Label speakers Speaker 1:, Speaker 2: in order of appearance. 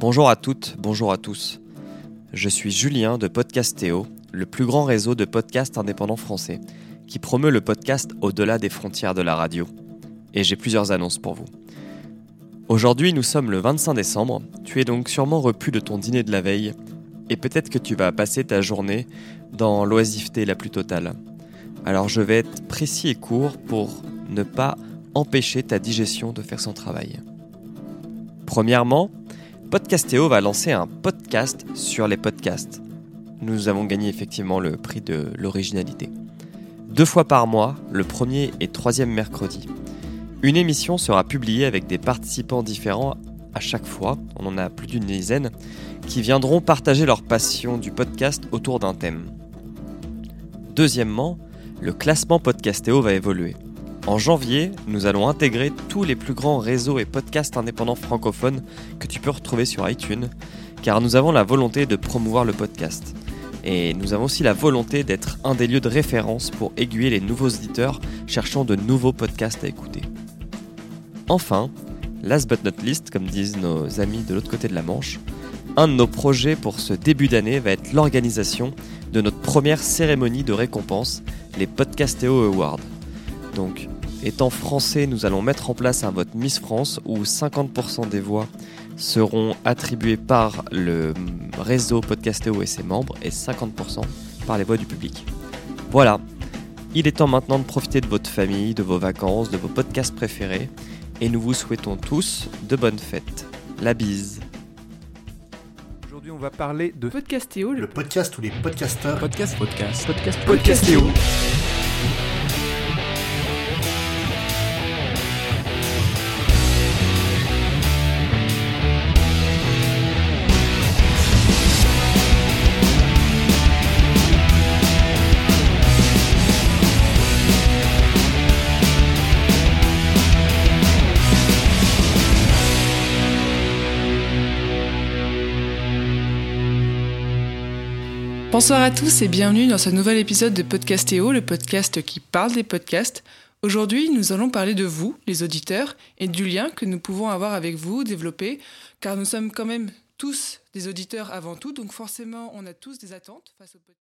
Speaker 1: Bonjour à toutes, bonjour à tous. Je suis Julien de Podcastéo, le plus grand réseau de podcasts indépendants français, qui promeut le podcast au-delà des frontières de la radio. Et j'ai plusieurs annonces pour vous. Aujourd'hui, nous sommes le 25 décembre, tu es donc sûrement repu de ton dîner de la veille, et peut-être que tu vas passer ta journée dans l'oisiveté la plus totale. Alors je vais être précis et court pour ne pas empêcher ta digestion de faire son travail. Premièrement, Podcastéo va lancer un podcast sur les podcasts. Nous avons gagné effectivement le prix de l'originalité. Deux fois par mois, le premier et troisième mercredi. Une émission sera publiée avec des participants différents à chaque fois, on en a plus d'une dizaine, qui viendront partager leur passion du podcast autour d'un thème. Deuxièmement, le classement Podcastéo va évoluer. En janvier, nous allons intégrer tous les plus grands réseaux et podcasts indépendants francophones que tu peux retrouver sur iTunes, car nous avons la volonté de promouvoir le podcast. Et nous avons aussi la volonté d'être un des lieux de référence pour aiguiller les nouveaux auditeurs cherchant de nouveaux podcasts à écouter. Enfin, last but not least, comme disent nos amis de l'autre côté de la Manche, un de nos projets pour ce début d'année va être l'organisation de notre première cérémonie de récompense, les Podcastéo Awards. Donc, étant français, nous allons mettre en place un vote Miss France où 50% des voix seront attribuées par le réseau Podcastéo et ses membres et 50% par les voix du public. Voilà, il est temps maintenant de profiter de votre famille, de vos vacances, de vos podcasts préférés et nous vous souhaitons tous de bonnes fêtes. La bise.
Speaker 2: Aujourd'hui, on va parler de
Speaker 3: Podcastéo,
Speaker 4: Le podcast où les podcasteurs
Speaker 2: podcast, podcast, podcast,
Speaker 3: Podcastéo. Bonsoir à tous et bienvenue dans ce nouvel épisode de Podcastéo, le podcast qui parle des podcasts. Aujourd'hui, nous allons parler de vous, les auditeurs, et du lien que nous pouvons avoir avec vous, développer, car nous sommes quand même tous des auditeurs avant tout, donc forcément, on a tous des attentes face au podcast.